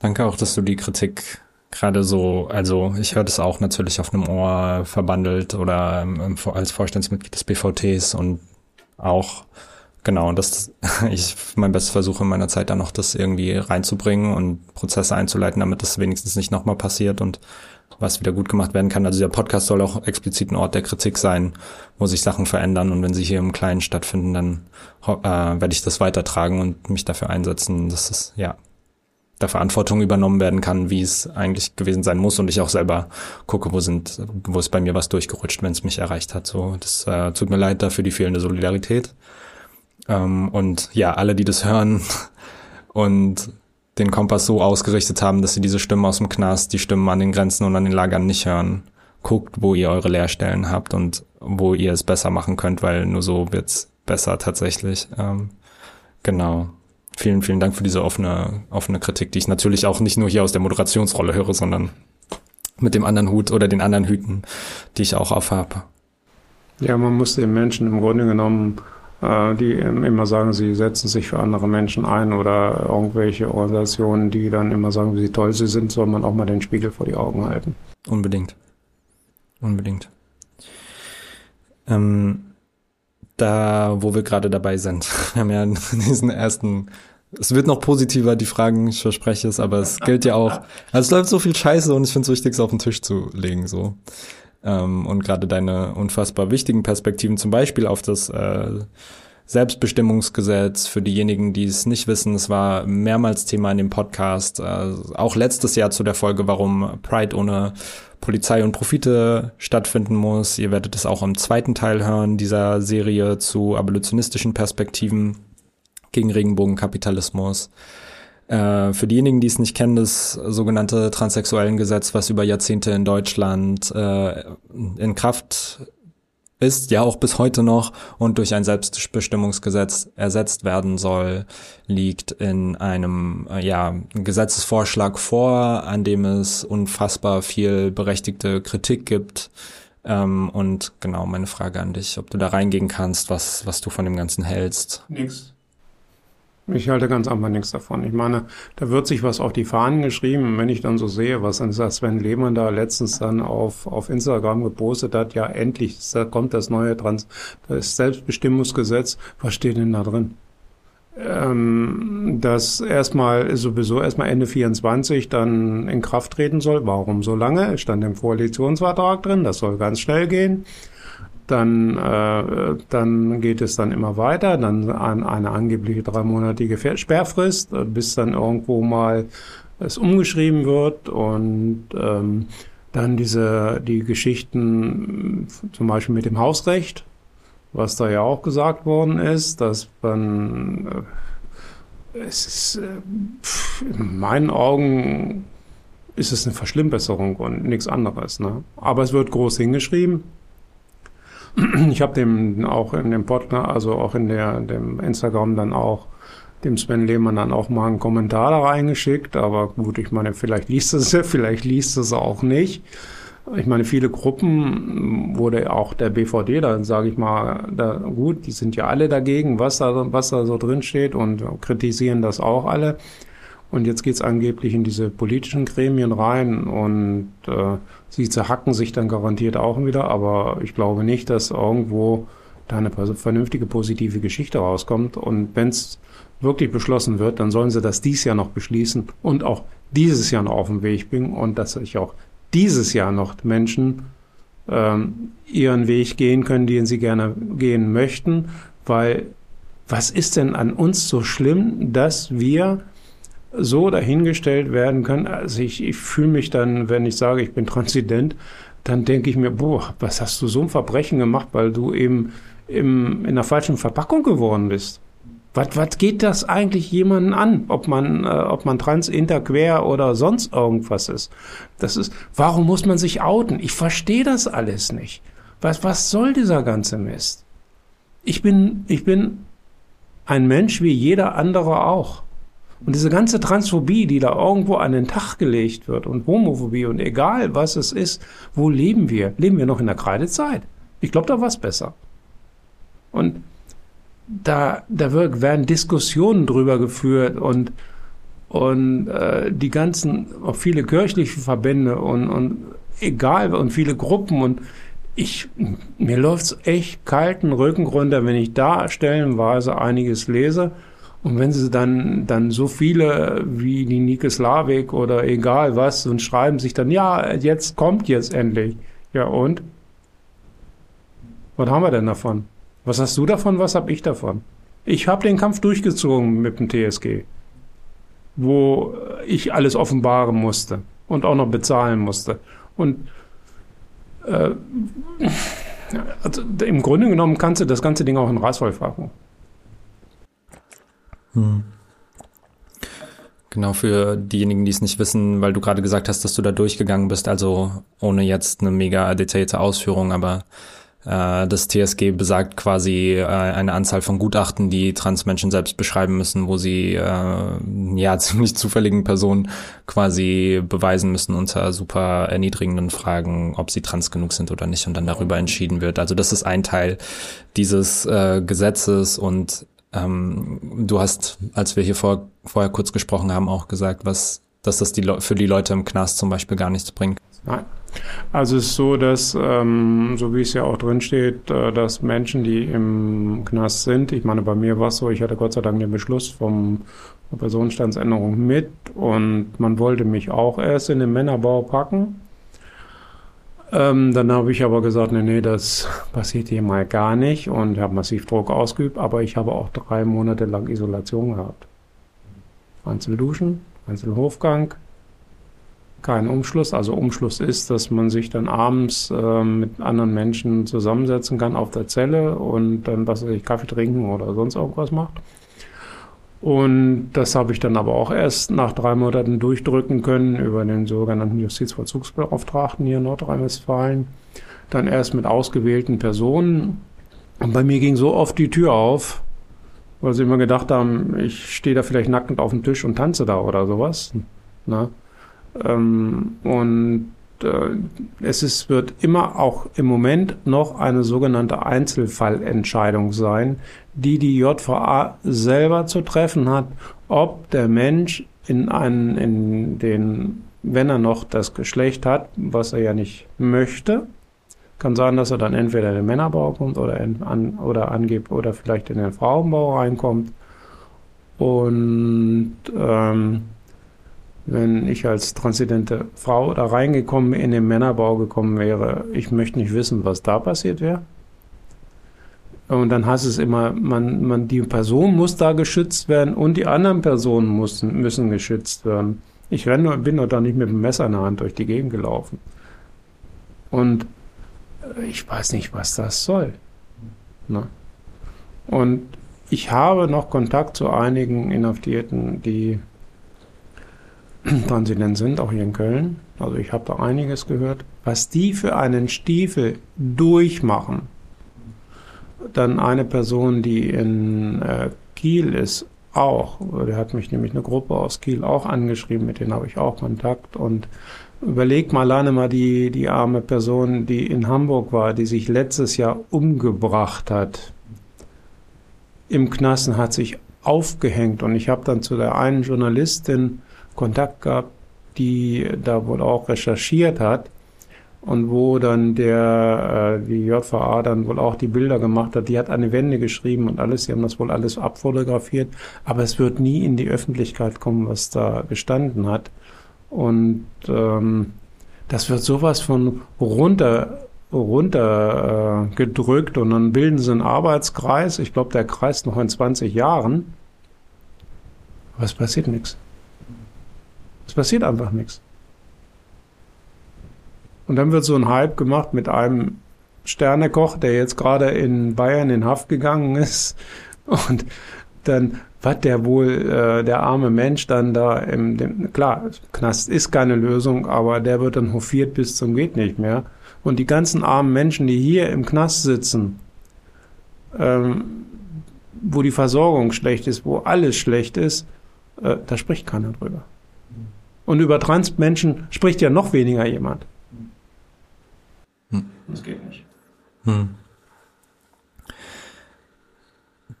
Danke auch, dass du die Kritik gerade so, also ich höre das auch natürlich auf einem Ohr verbandelt oder ähm, als Vorstandsmitglied des BVTs und auch genau, dass ich mein Bestes versuche in meiner Zeit da noch das irgendwie reinzubringen und Prozesse einzuleiten, damit das wenigstens nicht nochmal passiert und was wieder gut gemacht werden kann. Also der Podcast soll auch explizit ein Ort der Kritik sein, wo sich Sachen verändern und wenn sie hier im Kleinen stattfinden, dann äh, werde ich das weitertragen und mich dafür einsetzen, dass es ja der Verantwortung übernommen werden kann, wie es eigentlich gewesen sein muss und ich auch selber gucke, wo sind, wo ist bei mir was durchgerutscht, wenn es mich erreicht hat. So, das äh, tut mir leid dafür die fehlende Solidarität. Ähm, und ja, alle, die das hören und den Kompass so ausgerichtet haben, dass sie diese Stimmen aus dem Knast, die Stimmen an den Grenzen und an den Lagern nicht hören. Guckt, wo ihr eure Leerstellen habt und wo ihr es besser machen könnt, weil nur so wird's besser tatsächlich. Ähm, genau. Vielen, vielen Dank für diese offene, offene Kritik, die ich natürlich auch nicht nur hier aus der Moderationsrolle höre, sondern mit dem anderen Hut oder den anderen Hüten, die ich auch aufhabe. Ja, man muss den Menschen im Grunde genommen äh, die immer sagen, sie setzen sich für andere Menschen ein oder irgendwelche Organisationen, die dann immer sagen, wie toll sie sind, soll man auch mal den Spiegel vor die Augen halten. Unbedingt. Unbedingt. Ähm, da, wo wir gerade dabei sind, wir haben ja diesen ersten es wird noch positiver, die Fragen, ich verspreche es, aber es gilt ja auch. Also es läuft so viel Scheiße und ich finde es wichtig, es auf den Tisch zu legen, so ähm, und gerade deine unfassbar wichtigen Perspektiven, zum Beispiel auf das äh, Selbstbestimmungsgesetz. Für diejenigen, die es nicht wissen, es war mehrmals Thema in dem Podcast. Äh, auch letztes Jahr zu der Folge, warum Pride ohne Polizei und Profite stattfinden muss. Ihr werdet es auch im zweiten Teil hören, dieser Serie zu abolitionistischen Perspektiven gegen Regenbogenkapitalismus. Äh, für diejenigen, die es nicht kennen, das sogenannte Transsexuellengesetz, was über Jahrzehnte in Deutschland äh, in Kraft ist, ja auch bis heute noch und durch ein Selbstbestimmungsgesetz ersetzt werden soll, liegt in einem äh, ja, Gesetzesvorschlag vor, an dem es unfassbar viel berechtigte Kritik gibt. Ähm, und genau meine Frage an dich, ob du da reingehen kannst, was, was du von dem Ganzen hältst. Nix. Ich halte ganz einfach nichts davon. Ich meine, da wird sich was auf die Fahnen geschrieben. wenn ich dann so sehe, was dann Sven Lehmann da letztens dann auf, auf Instagram gepostet hat, ja, endlich da kommt das neue Trans das Selbstbestimmungsgesetz. Was steht denn da drin? Ähm, das erstmal sowieso erstmal Ende 24 dann in Kraft treten soll. Warum so lange? Stand im Koalitionsvertrag drin. Das soll ganz schnell gehen dann, äh, dann geht es dann immer weiter, dann an eine angebliche dreimonatige Sperrfrist, äh, bis dann irgendwo mal es umgeschrieben wird und ähm, dann diese die Geschichten zum Beispiel mit dem Hausrecht, was da ja auch gesagt worden ist, dass man äh, es ist äh, in meinen Augen ist es eine Verschlimmbesserung und nichts anderes. Ne? Aber es wird groß hingeschrieben. Ich habe dem auch in dem Podcast, also auch in der, dem Instagram dann auch dem Sven Lehmann dann auch mal einen Kommentar da reingeschickt, aber gut, ich meine, vielleicht liest es, vielleicht liest es auch nicht. Ich meine, viele Gruppen wurde auch der BVD, da sage ich mal, da, gut, die sind ja alle dagegen, was da, was da so drin steht und kritisieren das auch alle. Und jetzt geht's angeblich in diese politischen Gremien rein und äh, sie zerhacken sich dann garantiert auch wieder. Aber ich glaube nicht, dass irgendwo da eine vernünftige positive Geschichte rauskommt. Und wenn's wirklich beschlossen wird, dann sollen sie das dies Jahr noch beschließen und auch dieses Jahr noch auf den Weg bringen und dass sich auch dieses Jahr noch Menschen ähm, ihren Weg gehen können, den sie gerne gehen möchten. Weil was ist denn an uns so schlimm, dass wir so dahingestellt werden können. Also ich, ich fühle mich dann, wenn ich sage, ich bin Transident, dann denke ich mir, boah, was hast du so ein Verbrechen gemacht, weil du eben im, in der falschen Verpackung geworden bist. Was, was geht das eigentlich jemanden an, ob man, äh, ob man trans, inter, quer oder sonst irgendwas ist? Das ist, warum muss man sich outen? Ich verstehe das alles nicht. Was, was soll dieser ganze Mist? Ich bin, ich bin ein Mensch wie jeder andere auch. Und diese ganze Transphobie, die da irgendwo an den Tag gelegt wird und Homophobie und egal was es ist, wo leben wir? Leben wir noch in der Kreidezeit? Ich glaube, da war es besser. Und da, da werden Diskussionen drüber geführt und, und äh, die ganzen, auch viele kirchliche Verbände und, und egal und viele Gruppen und ich, mir läuft's echt kalten Rücken runter, wenn ich da stellenweise einiges lese und wenn sie dann, dann so viele wie die Nike Slavik oder egal was und schreiben sich dann, ja, jetzt kommt jetzt endlich. Ja, und? Was haben wir denn davon? Was hast du davon? Was hab ich davon? Ich habe den Kampf durchgezogen mit dem TSG, wo ich alles offenbaren musste und auch noch bezahlen musste. Und äh, also im Grunde genommen kannst du das ganze Ding auch in Reißwolf packen. Hm. Genau, für diejenigen, die es nicht wissen, weil du gerade gesagt hast, dass du da durchgegangen bist, also ohne jetzt eine mega detaillierte Ausführung, aber äh, das TSG besagt quasi äh, eine Anzahl von Gutachten, die Transmenschen selbst beschreiben müssen, wo sie äh, ja ziemlich zufälligen Personen quasi beweisen müssen unter super erniedrigenden Fragen, ob sie trans genug sind oder nicht und dann darüber entschieden wird. Also das ist ein Teil dieses äh, Gesetzes und ähm, du hast, als wir hier vor, vorher kurz gesprochen haben, auch gesagt, was, dass das die für die Leute im Knast zum Beispiel gar nichts bringt. Nein. Also es ist so, dass, ähm, so wie es ja auch drin steht, äh, dass Menschen, die im Knast sind, ich meine, bei mir war es so, ich hatte Gott sei Dank den Beschluss vom Personenstandsänderung mit und man wollte mich auch erst in den Männerbau packen. Ähm, dann habe ich aber gesagt, nee, nee, das passiert hier mal gar nicht und habe massiv Druck ausgeübt, aber ich habe auch drei Monate lang Isolation gehabt. Einzelduschen, Einzelhofgang, kein Umschluss. Also Umschluss ist, dass man sich dann abends äh, mit anderen Menschen zusammensetzen kann auf der Zelle und dann, was weiß ich, Kaffee trinken oder sonst irgendwas macht. Und das habe ich dann aber auch erst nach drei Monaten durchdrücken können über den sogenannten Justizvollzugsbeauftragten hier in Nordrhein-Westfalen. Dann erst mit ausgewählten Personen. Und bei mir ging so oft die Tür auf, weil sie immer gedacht haben, ich stehe da vielleicht nackend auf dem Tisch und tanze da oder sowas. Na? Ähm, und es ist, wird immer auch im Moment noch eine sogenannte Einzelfallentscheidung sein, die die JVA selber zu treffen hat, ob der Mensch in einen, in den, wenn er noch das Geschlecht hat, was er ja nicht möchte, kann sein, dass er dann entweder in den Männerbau kommt oder, in, an, oder angibt oder vielleicht in den Frauenbau reinkommt. Und ähm, wenn ich als transidente Frau da reingekommen in den Männerbau gekommen wäre, ich möchte nicht wissen, was da passiert wäre. Und dann heißt es immer, man, man, die Person muss da geschützt werden und die anderen Personen müssen, müssen geschützt werden. Ich renne, bin doch da nicht mit dem Messer in der Hand durch die Gegend gelaufen. Und ich weiß nicht, was das soll. Ne? Und ich habe noch Kontakt zu einigen Inhaftierten, die transident sind, auch hier in Köln. Also ich habe da einiges gehört. Was die für einen Stiefel durchmachen, dann eine Person, die in äh, Kiel ist, auch. Der hat mich nämlich eine Gruppe aus Kiel auch angeschrieben, mit denen habe ich auch Kontakt. Und überleg mal alleine mal die, die arme Person, die in Hamburg war, die sich letztes Jahr umgebracht hat. Im Knassen hat sich aufgehängt. Und ich habe dann zu der einen Journalistin Kontakt gehabt, die da wohl auch recherchiert hat und wo dann der, äh, die JVA dann wohl auch die Bilder gemacht hat. Die hat eine Wende geschrieben und alles. Sie haben das wohl alles abfotografiert. Aber es wird nie in die Öffentlichkeit kommen, was da gestanden hat. Und ähm, das wird sowas von runter runter äh, gedrückt und dann bilden sie einen Arbeitskreis. Ich glaube, der kreist noch in 20 Jahren. Es passiert nichts. Es passiert einfach nichts. Und dann wird so ein Hype gemacht mit einem Sternekoch, der jetzt gerade in Bayern in Haft gegangen ist. Und dann, was der wohl, äh, der arme Mensch dann da im, dem, klar, Knast ist keine Lösung, aber der wird dann hofiert bis zum geht nicht mehr. Und die ganzen armen Menschen, die hier im Knast sitzen, ähm, wo die Versorgung schlecht ist, wo alles schlecht ist, äh, da spricht keiner drüber. Und über Transmenschen spricht ja noch weniger jemand. Hm. Das geht nicht. Hm.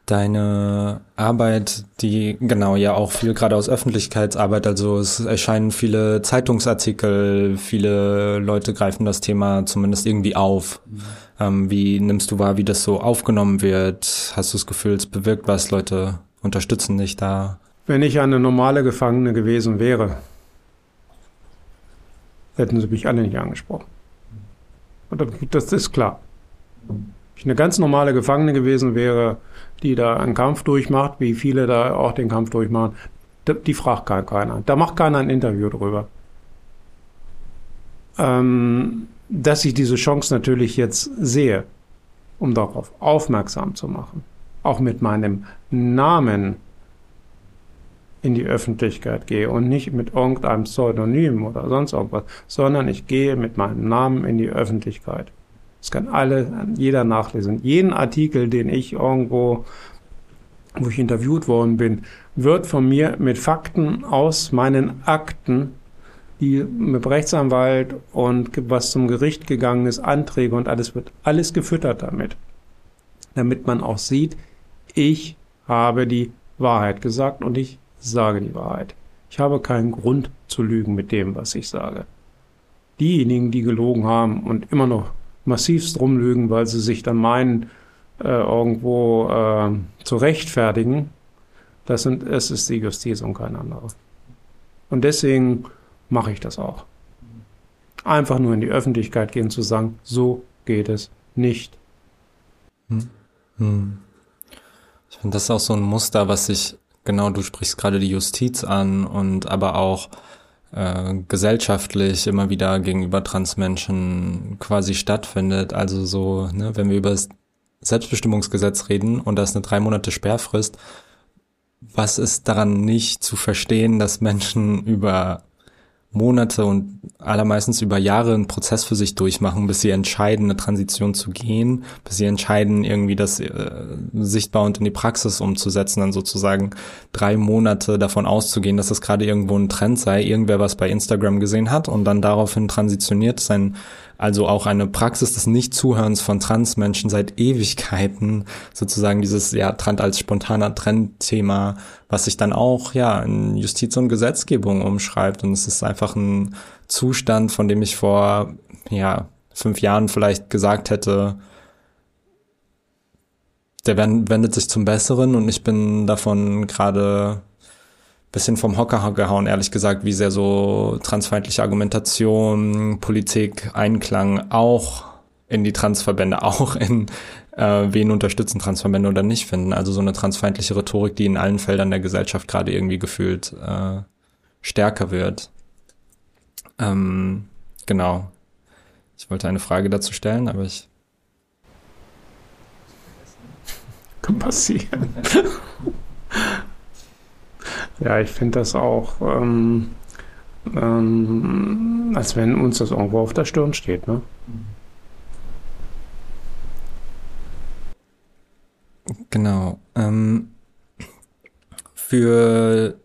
Deine Arbeit, die genau ja auch viel gerade aus Öffentlichkeitsarbeit, also es erscheinen viele Zeitungsartikel, viele Leute greifen das Thema zumindest irgendwie auf. Mhm. Ähm, wie nimmst du wahr, wie das so aufgenommen wird? Hast du das Gefühl, es bewirkt was? Leute unterstützen dich da? Wenn ich eine normale Gefangene gewesen wäre, hätten sie mich alle nicht angesprochen. Das ist klar. Wenn ich eine ganz normale Gefangene gewesen wäre, die da einen Kampf durchmacht, wie viele da auch den Kampf durchmachen, die fragt keiner. Da macht keiner ein Interview drüber. Ähm, dass ich diese Chance natürlich jetzt sehe, um darauf aufmerksam zu machen, auch mit meinem Namen in die Öffentlichkeit gehe und nicht mit irgendeinem Pseudonym oder sonst irgendwas, sondern ich gehe mit meinem Namen in die Öffentlichkeit. Das kann alle, jeder nachlesen. Jeden Artikel, den ich irgendwo, wo ich interviewt worden bin, wird von mir mit Fakten aus meinen Akten, die mit Rechtsanwalt und was zum Gericht gegangen ist, Anträge und alles wird alles gefüttert damit. Damit man auch sieht, ich habe die Wahrheit gesagt und ich sage die Wahrheit. Ich habe keinen Grund zu lügen mit dem, was ich sage. Diejenigen, die gelogen haben und immer noch massivst rumlügen, weil sie sich dann meinen, äh, irgendwo äh, zu rechtfertigen, das sind, es ist die Justiz und kein anderer. Und deswegen mache ich das auch. einfach nur in die Öffentlichkeit gehen zu sagen, so geht es nicht. Hm. Hm. Ich finde, das ist auch so ein Muster, was sich, genau, du sprichst gerade die Justiz an und aber auch äh, gesellschaftlich immer wieder gegenüber Transmenschen quasi stattfindet. Also so, ne, wenn wir über das Selbstbestimmungsgesetz reden und da ist eine drei Monate Sperrfrist, was ist daran nicht zu verstehen, dass Menschen über Monate und allermeistens über Jahre einen Prozess für sich durchmachen, bis sie entscheiden, eine Transition zu gehen, bis sie entscheiden, irgendwie das äh, sichtbar und in die Praxis umzusetzen, dann sozusagen drei Monate davon auszugehen, dass das gerade irgendwo ein Trend sei, irgendwer was bei Instagram gesehen hat und dann daraufhin transitioniert, sein also auch eine Praxis des Nichtzuhörens von Transmenschen seit Ewigkeiten, sozusagen dieses ja Trend als spontaner Trendthema, was sich dann auch ja in Justiz und Gesetzgebung umschreibt. Und es ist einfach ein Zustand, von dem ich vor ja fünf Jahren vielleicht gesagt hätte, der wendet sich zum Besseren. Und ich bin davon gerade bisschen vom Hocker gehauen, ehrlich gesagt, wie sehr so transfeindliche Argumentation, Politik, Einklang auch in die Transverbände, auch in äh, wen unterstützen Transverbände oder nicht finden. Also so eine transfeindliche Rhetorik, die in allen Feldern der Gesellschaft gerade irgendwie gefühlt äh, stärker wird. Ähm, genau. Ich wollte eine Frage dazu stellen, aber ich. Kann passieren. Ja, ich finde das auch, ähm, ähm, als wenn uns das irgendwo auf der Stirn steht. Ne? Genau. Ähm, für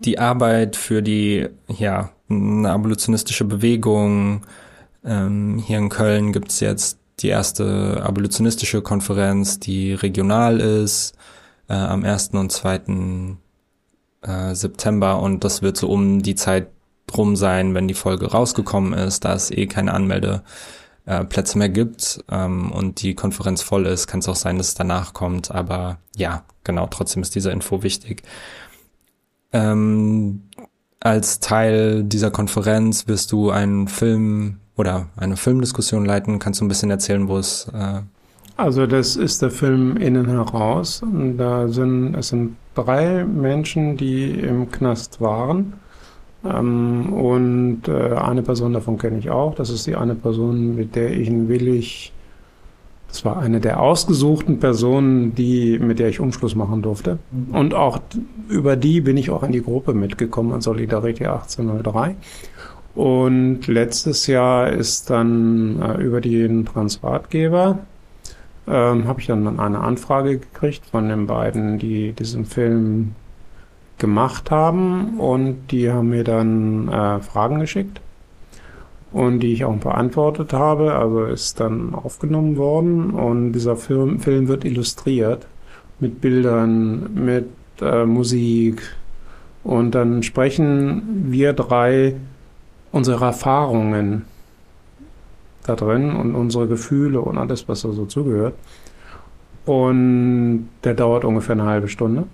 die Arbeit, für die ja, eine abolitionistische Bewegung ähm, hier in Köln gibt es jetzt die erste abolitionistische Konferenz, die regional ist, äh, am 1. und 2. Äh, September und das wird so um die Zeit drum sein, wenn die Folge rausgekommen ist, da es eh keine Anmeldeplätze äh, mehr gibt ähm, und die Konferenz voll ist, kann es auch sein, dass es danach kommt. Aber ja, genau, trotzdem ist diese Info wichtig. Ähm, als Teil dieser Konferenz wirst du einen Film oder eine Filmdiskussion leiten. Kannst du ein bisschen erzählen, wo es äh, also das ist der Film Innen heraus. Und da sind es sind drei Menschen, die im Knast waren. Ähm, und äh, eine Person davon kenne ich auch. Das ist die eine Person, mit der ich ihn willig. Das war eine der ausgesuchten Personen, die, mit der ich Umschluss machen durfte. Und auch über die bin ich auch in die Gruppe mitgekommen an Solidarität 1803. Und letztes Jahr ist dann äh, über den Transratgeber ähm, habe ich dann eine Anfrage gekriegt von den beiden, die diesen Film gemacht haben. Und die haben mir dann äh, Fragen geschickt. Und die ich auch beantwortet habe. Also ist dann aufgenommen worden. Und dieser Film, Film wird illustriert mit Bildern, mit äh, Musik. Und dann sprechen wir drei unsere Erfahrungen da drin und unsere Gefühle und alles, was da so zugehört. Und der dauert ungefähr eine halbe Stunde.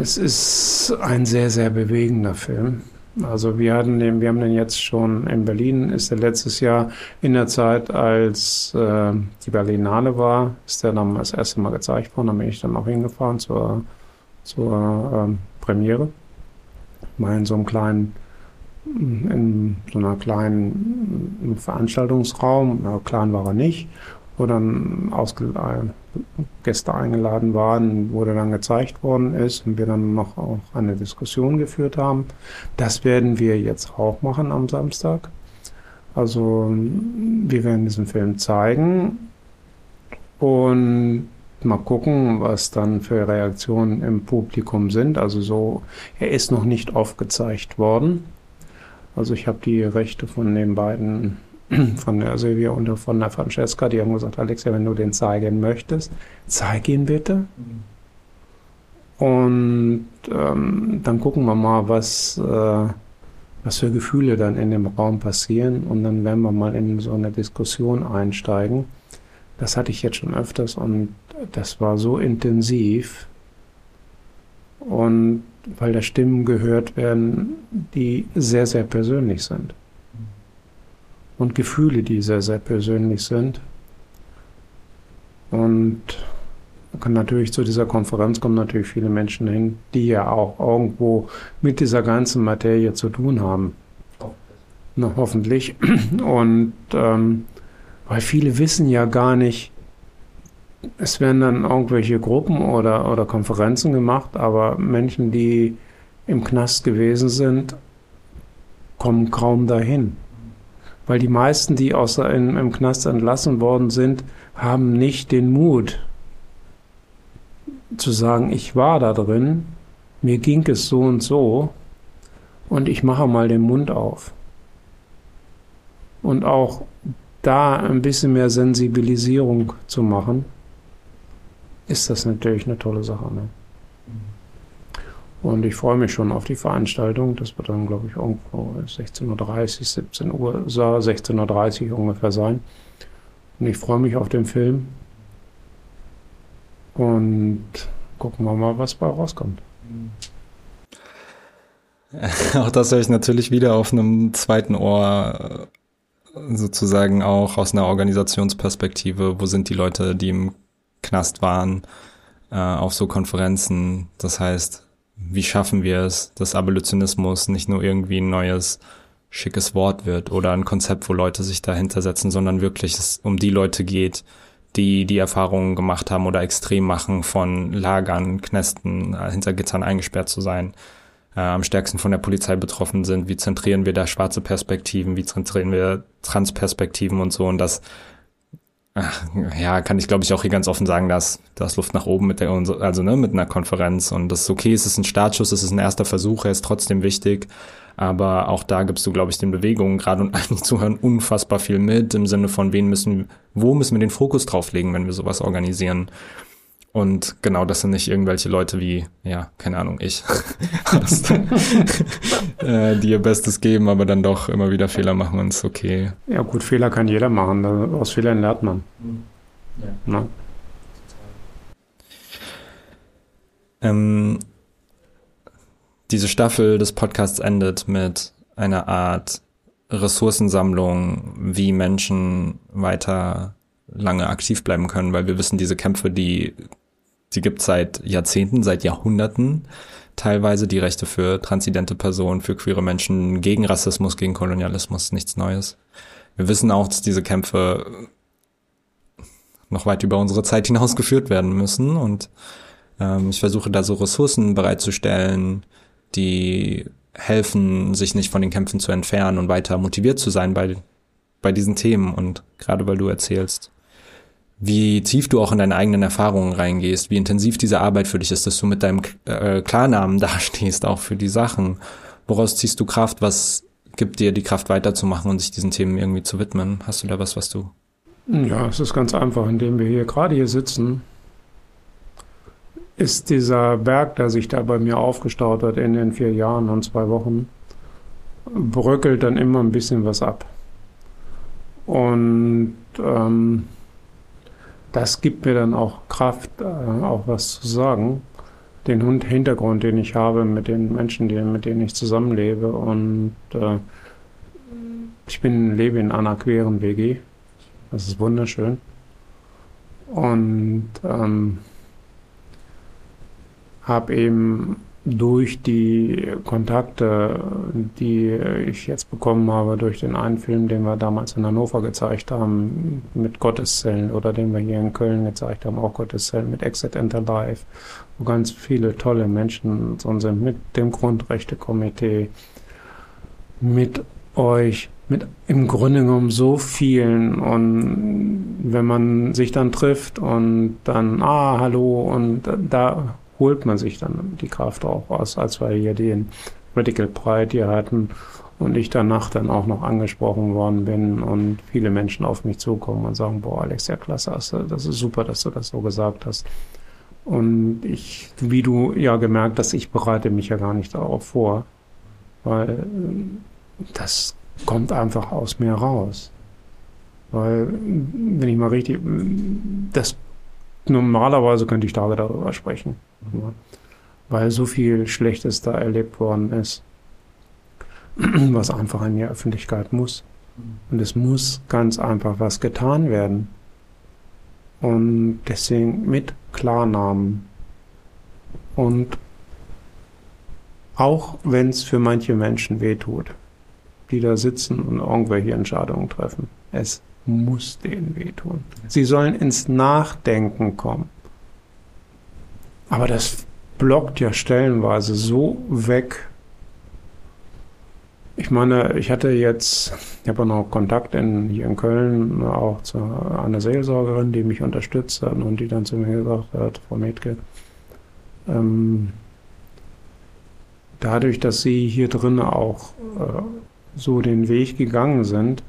Es ist ein sehr, sehr bewegender Film. Also wir hatten den, wir haben den jetzt schon in Berlin, ist der letztes Jahr in der Zeit, als äh, die Berlinale war, ist der dann das erste Mal gezeigt worden. Da bin ich dann auch hingefahren zur, zur äh, Premiere. Mal in so einem kleinen in so einer kleinen Veranstaltungsraum, ja, klein war er nicht, wo dann Ausge Gäste eingeladen waren, wo der dann gezeigt worden ist und wir dann noch auch eine Diskussion geführt haben. Das werden wir jetzt auch machen am Samstag. Also wir werden diesen Film zeigen und mal gucken, was dann für Reaktionen im Publikum sind. Also so, er ist noch nicht aufgezeigt worden. Also ich habe die Rechte von den beiden, von der Silvia und von der Francesca, die haben gesagt, Alexia, wenn du den zeigen möchtest, zeig ihn bitte. Und ähm, dann gucken wir mal, was, äh, was für Gefühle dann in dem Raum passieren. Und dann werden wir mal in so eine Diskussion einsteigen. Das hatte ich jetzt schon öfters und das war so intensiv. Und weil da Stimmen gehört werden, die sehr, sehr persönlich sind. Und Gefühle, die sehr, sehr persönlich sind. Und natürlich zu dieser Konferenz kommen natürlich viele Menschen hin, die ja auch irgendwo mit dieser ganzen Materie zu tun haben. Na, hoffentlich. Und ähm, weil viele wissen ja gar nicht, es werden dann irgendwelche Gruppen oder, oder Konferenzen gemacht, aber Menschen, die im Knast gewesen sind, kommen kaum dahin. Weil die meisten, die aus in, im Knast entlassen worden sind, haben nicht den Mut zu sagen, ich war da drin, mir ging es so und so und ich mache mal den Mund auf. Und auch da ein bisschen mehr Sensibilisierung zu machen ist das natürlich eine tolle Sache. Ne? Und ich freue mich schon auf die Veranstaltung. Das wird dann, glaube ich, irgendwo 16.30 Uhr, 17 Uhr, 16.30 Uhr ungefähr sein. Und ich freue mich auf den Film. Und gucken wir mal, was bei rauskommt. Auch das höre ich natürlich wieder auf einem zweiten Ohr, sozusagen auch aus einer Organisationsperspektive. Wo sind die Leute, die im Knast waren, äh, auf so Konferenzen. Das heißt, wie schaffen wir es, dass Abolitionismus nicht nur irgendwie ein neues schickes Wort wird oder ein Konzept, wo Leute sich dahinter setzen, sondern wirklich es um die Leute geht, die die Erfahrungen gemacht haben oder extrem machen von Lagern, Knästen, äh, hinter Gittern eingesperrt zu sein, äh, am stärksten von der Polizei betroffen sind. Wie zentrieren wir da schwarze Perspektiven? Wie zentrieren wir Transperspektiven und so? Und das Ach, ja, kann ich glaube ich auch hier ganz offen sagen, dass das Luft nach oben mit der also ne, mit einer Konferenz. Und das ist okay, es ist ein Startschuss, es ist ein erster Versuch, er ist trotzdem wichtig, aber auch da gibst du glaube ich den Bewegungen gerade und allen Zuhören unfassbar viel mit im Sinne von wen müssen wo müssen wir den Fokus drauflegen, wenn wir sowas organisieren und genau, das sind nicht irgendwelche Leute wie, ja, keine Ahnung, ich, äh, die ihr Bestes geben, aber dann doch immer wieder Fehler machen und ist okay. Ja gut, Fehler kann jeder machen, aus Fehlern lernt man. Ja. Na? Ähm, diese Staffel des Podcasts endet mit einer Art Ressourcensammlung, wie Menschen weiter lange aktiv bleiben können, weil wir wissen, diese Kämpfe, die Sie gibt seit Jahrzehnten, seit Jahrhunderten teilweise die Rechte für transidente Personen, für queere Menschen, gegen Rassismus, gegen Kolonialismus, nichts Neues. Wir wissen auch, dass diese Kämpfe noch weit über unsere Zeit hinaus geführt werden müssen und ähm, ich versuche da so Ressourcen bereitzustellen, die helfen, sich nicht von den Kämpfen zu entfernen und weiter motiviert zu sein bei, bei diesen Themen und gerade weil du erzählst, wie tief du auch in deine eigenen Erfahrungen reingehst, wie intensiv diese Arbeit für dich ist, dass du mit deinem äh, Klarnamen dastehst, auch für die Sachen. Woraus ziehst du Kraft? Was gibt dir die Kraft weiterzumachen und sich diesen Themen irgendwie zu widmen? Hast du da was, was du? Ja, es ist ganz einfach, indem wir hier gerade hier sitzen, ist dieser Berg, der sich da bei mir aufgestaut hat in den vier Jahren und zwei Wochen, bröckelt dann immer ein bisschen was ab. Und ähm, das gibt mir dann auch Kraft, äh, auch was zu sagen. Den Hintergrund, den ich habe mit den Menschen, die, mit denen ich zusammenlebe. Und äh, ich bin, lebe in einer queeren WG. Das ist wunderschön. Und ähm, habe eben durch die Kontakte, die ich jetzt bekommen habe, durch den einen Film, den wir damals in Hannover gezeigt haben, mit Gotteszellen oder den wir hier in Köln gezeigt haben, auch Gotteszellen mit Exit Enter Life, wo ganz viele tolle Menschen sind, mit dem Grundrechtekomitee, mit euch, mit im Grunde genommen so vielen. Und wenn man sich dann trifft und dann, ah, hallo und da holt man sich dann die Kraft auch aus, als wir hier den Radical Pride hier hatten und ich danach dann auch noch angesprochen worden bin und viele Menschen auf mich zukommen und sagen, boah, Alex, ja klasse, das ist super, dass du das so gesagt hast. Und ich, wie du ja gemerkt hast, ich bereite mich ja gar nicht darauf vor, weil das kommt einfach aus mir raus. Weil, wenn ich mal richtig, das normalerweise könnte ich Tage darüber sprechen. Weil so viel Schlechtes da erlebt worden ist, was einfach in die Öffentlichkeit muss. Und es muss ganz einfach was getan werden. Und deswegen mit Klarnamen. Und auch wenn es für manche Menschen wehtut, die da sitzen und irgendwelche Entscheidungen treffen. Es muss denen wehtun. Sie sollen ins Nachdenken kommen. Aber das blockt ja stellenweise so weg. Ich meine, ich hatte jetzt, ich habe noch Kontakt in, hier in Köln auch zu einer Seelsorgerin, die mich unterstützt hat und die dann zu mir gesagt hat, Frau Metke, ähm, dadurch, dass Sie hier drin auch äh, so den Weg gegangen sind,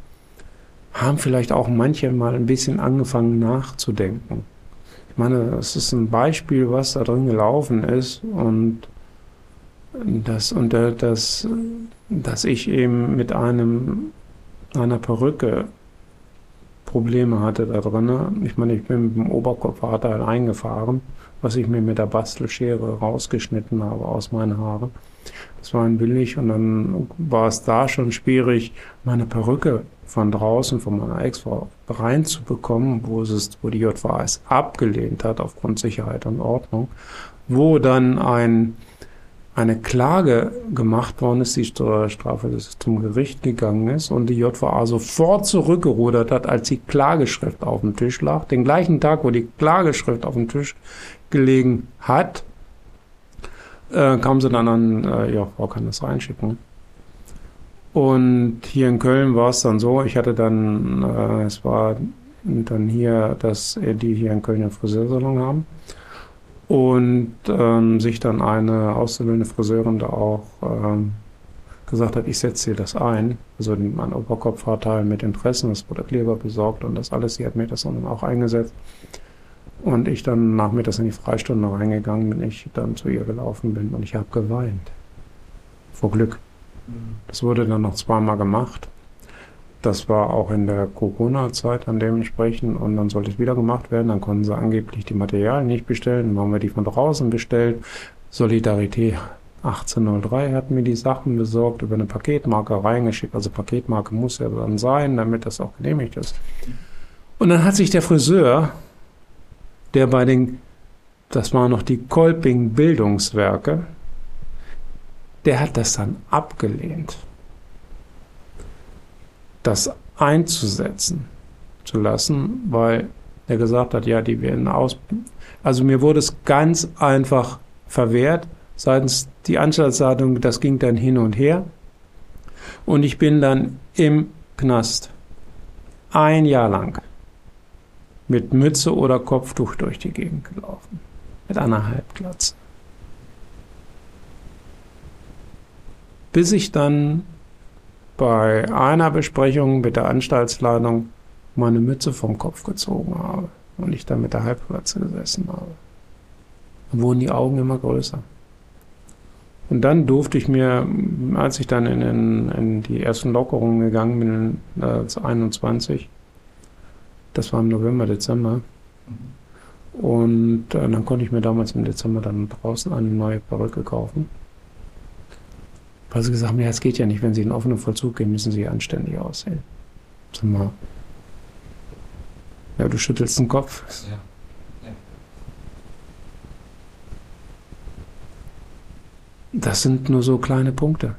haben vielleicht auch manche mal ein bisschen angefangen nachzudenken. Ich meine, es ist ein Beispiel, was da drin gelaufen ist und das, und das, dass ich eben mit einem, einer Perücke Probleme hatte da drin. Ich meine, ich bin mit dem Oberkopfhaarteil eingefahren, was ich mir mit der Bastelschere rausgeschnitten habe aus meinen Haaren. Das war ein billig und dann war es da schon schwierig, meine Perücke von draußen von meiner Ex-Frau reinzubekommen, wo es, wo die JVA es abgelehnt hat aufgrund Sicherheit und Ordnung, wo dann ein, eine Klage gemacht worden ist, die Steuerstrafe das zum Gericht gegangen ist und die JVA sofort zurückgerudert hat, als die Klageschrift auf dem Tisch lag. Den gleichen Tag, wo die Klageschrift auf dem Tisch gelegen hat, äh, kam sie dann an, äh, ja, Frau kann das reinschicken. Und hier in Köln war es dann so, ich hatte dann, äh, es war dann hier, dass die hier in Köln einen Friseursalon haben und ähm, sich dann eine auszubildende Friseurin da auch ähm, gesagt hat, ich setze dir das ein, also mein Oberkopfhaarteil mit Interessen, das wurde Kleber besorgt und das alles, sie hat mir das dann auch eingesetzt. Und ich dann nachmittags in die Freistunde reingegangen bin, ich dann zu ihr gelaufen bin und ich habe geweint. Vor Glück. Das wurde dann noch zweimal gemacht. Das war auch in der Corona-Zeit dann dementsprechend und dann sollte es wieder gemacht werden. Dann konnten sie angeblich die Materialien nicht bestellen. Dann haben wir die von draußen bestellt. Solidarität 1803 hat mir die Sachen besorgt, über eine Paketmarke reingeschickt. Also Paketmarke muss ja dann sein, damit das auch genehmigt ist. Und dann hat sich der Friseur der bei den, das waren noch die Kolping Bildungswerke, der hat das dann abgelehnt, das einzusetzen zu lassen, weil er gesagt hat, ja, die werden aus. Also mir wurde es ganz einfach verwehrt seitens die Anstaltsleitung, das ging dann hin und her. Und ich bin dann im Knast ein Jahr lang mit Mütze oder Kopftuch durch die Gegend gelaufen. Mit einer Halbglatze. Bis ich dann bei einer Besprechung mit der Anstaltsleitung meine Mütze vom Kopf gezogen habe und ich dann mit der Halbglatze gesessen habe. Dann wurden die Augen immer größer. Und dann durfte ich mir, als ich dann in, in, in die ersten Lockerungen gegangen bin, als 21, das war im November, Dezember. Und äh, dann konnte ich mir damals im Dezember dann draußen eine neue Perücke kaufen. Weil sie gesagt haben, ja, es geht ja nicht, wenn sie in offenen Vollzug gehen, müssen sie anständig aussehen. Sag mal, ja, du schüttelst den Kopf. Ja. ja. Das sind nur so kleine Punkte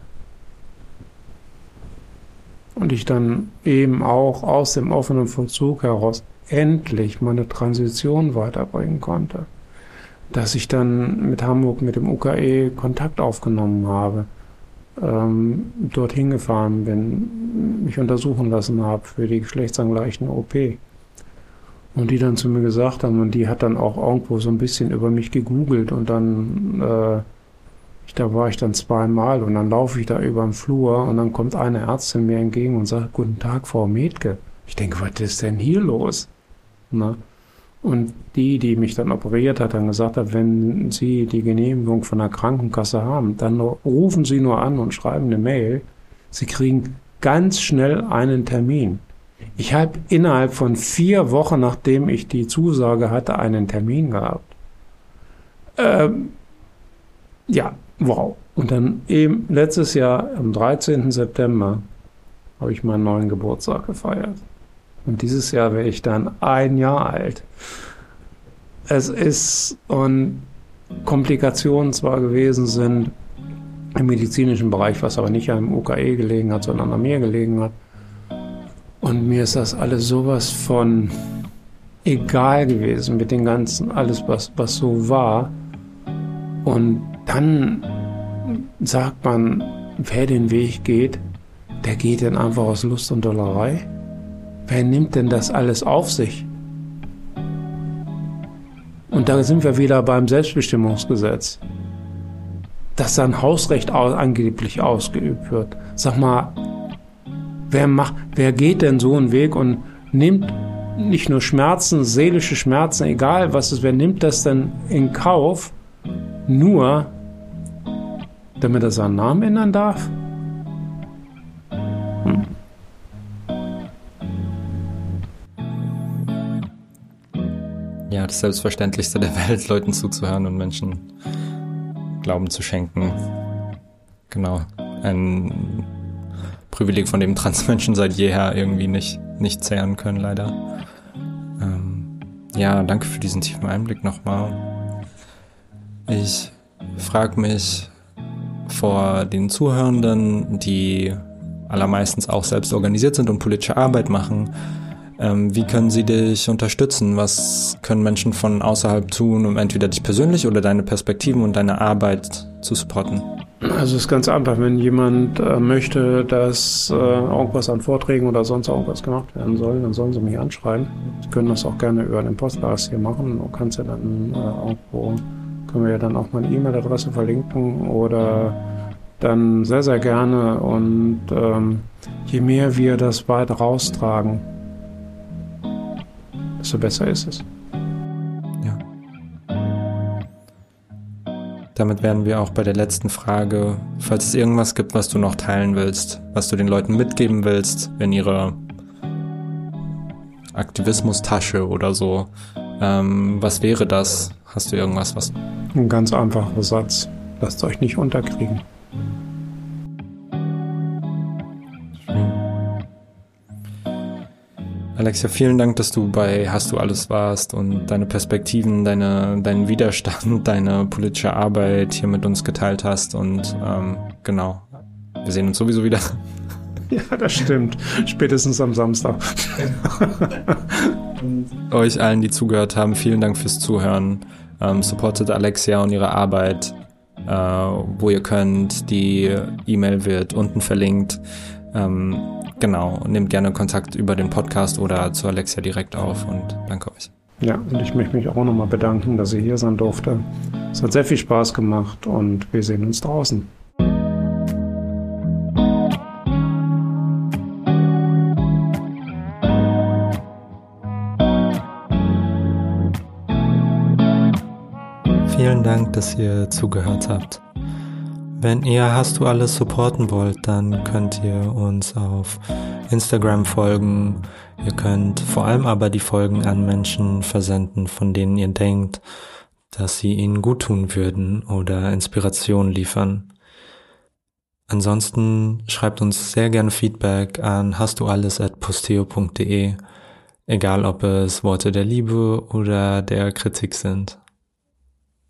und ich dann eben auch aus dem offenen Vollzug heraus endlich meine Transition weiterbringen konnte. Dass ich dann mit Hamburg, mit dem UKE Kontakt aufgenommen habe, ähm, dorthin gefahren bin, mich untersuchen lassen habe für die geschlechtsangleichen OP. Und die dann zu mir gesagt haben, und die hat dann auch irgendwo so ein bisschen über mich gegoogelt und dann äh, da war ich dann zweimal und dann laufe ich da über den Flur und dann kommt eine Ärztin mir entgegen und sagt, guten Tag, Frau Metke. Ich denke, was ist denn hier los? Na? Und die, die mich dann operiert hat, dann gesagt hat, wenn Sie die Genehmigung von der Krankenkasse haben, dann rufen Sie nur an und schreiben eine Mail. Sie kriegen ganz schnell einen Termin. Ich habe innerhalb von vier Wochen, nachdem ich die Zusage hatte, einen Termin gehabt. Ähm, ja, wow. Und dann eben letztes Jahr am 13. September habe ich meinen neuen Geburtstag gefeiert. Und dieses Jahr wäre ich dann ein Jahr alt. Es ist und Komplikationen zwar gewesen sind im medizinischen Bereich, was aber nicht am UKE gelegen hat, sondern an mir gelegen hat. Und mir ist das alles sowas von egal gewesen mit dem ganzen, alles, was, was so war. Und dann sagt man, wer den Weg geht, der geht dann einfach aus Lust und Dollerei. Wer nimmt denn das alles auf sich? Und da sind wir wieder beim Selbstbestimmungsgesetz, dass dann Hausrecht angeblich ausgeübt wird. Sag mal, wer macht, wer geht denn so einen Weg und nimmt nicht nur Schmerzen, seelische Schmerzen, egal was es, wer nimmt das denn in Kauf, nur damit er seinen Namen ändern darf? Hm. Ja, das Selbstverständlichste der Welt, Leuten zuzuhören und Menschen Glauben zu schenken. Genau. Ein Privileg, von dem Transmenschen seit jeher irgendwie nicht, nicht zehren können, leider. Ähm, ja, danke für diesen tiefen Einblick nochmal. Ich frage mich vor den Zuhörenden, die allermeistens auch selbst organisiert sind und politische Arbeit machen, ähm, wie können sie dich unterstützen? Was können Menschen von außerhalb tun, um entweder dich persönlich oder deine Perspektiven und deine Arbeit zu supporten? Also es ist ganz einfach, wenn jemand äh, möchte, dass äh, irgendwas an Vorträgen oder sonst irgendwas gemacht werden soll, dann sollen sie mich anschreiben. Sie können das auch gerne über den Podcast hier machen. Du kannst ja dann äh, irgendwo, können wir ja dann auch meine E-Mail-Adresse verlinken oder dann sehr, sehr gerne. Und ähm, je mehr wir das weit raustragen, desto besser ist es. Damit wären wir auch bei der letzten Frage. Falls es irgendwas gibt, was du noch teilen willst, was du den Leuten mitgeben willst in ihre Aktivismustasche oder so, ähm, was wäre das? Hast du irgendwas, was. Ein ganz einfacher Satz. Lasst euch nicht unterkriegen. Alexia, vielen Dank, dass du bei Hast du alles warst und deine Perspektiven, deine, deinen Widerstand, deine politische Arbeit hier mit uns geteilt hast. Und ähm, genau, wir sehen uns sowieso wieder. Ja, das stimmt. Spätestens am Samstag. euch allen, die zugehört haben, vielen Dank fürs Zuhören. Ähm, supportet Alexia und ihre Arbeit, äh, wo ihr könnt. Die E-Mail wird unten verlinkt. Ähm, Genau, nehmt gerne Kontakt über den Podcast oder zu Alexia direkt auf und danke euch. Ja, und ich möchte mich auch nochmal bedanken, dass ich hier sein durfte. Es hat sehr viel Spaß gemacht und wir sehen uns draußen. Dass ihr zugehört habt. Wenn ihr Hast du alles supporten wollt, dann könnt ihr uns auf Instagram folgen. Ihr könnt vor allem aber die Folgen an Menschen versenden, von denen ihr denkt, dass sie ihnen gut tun würden oder Inspiration liefern. Ansonsten schreibt uns sehr gerne Feedback an hast du alles at posteo.de, egal ob es Worte der Liebe oder der Kritik sind.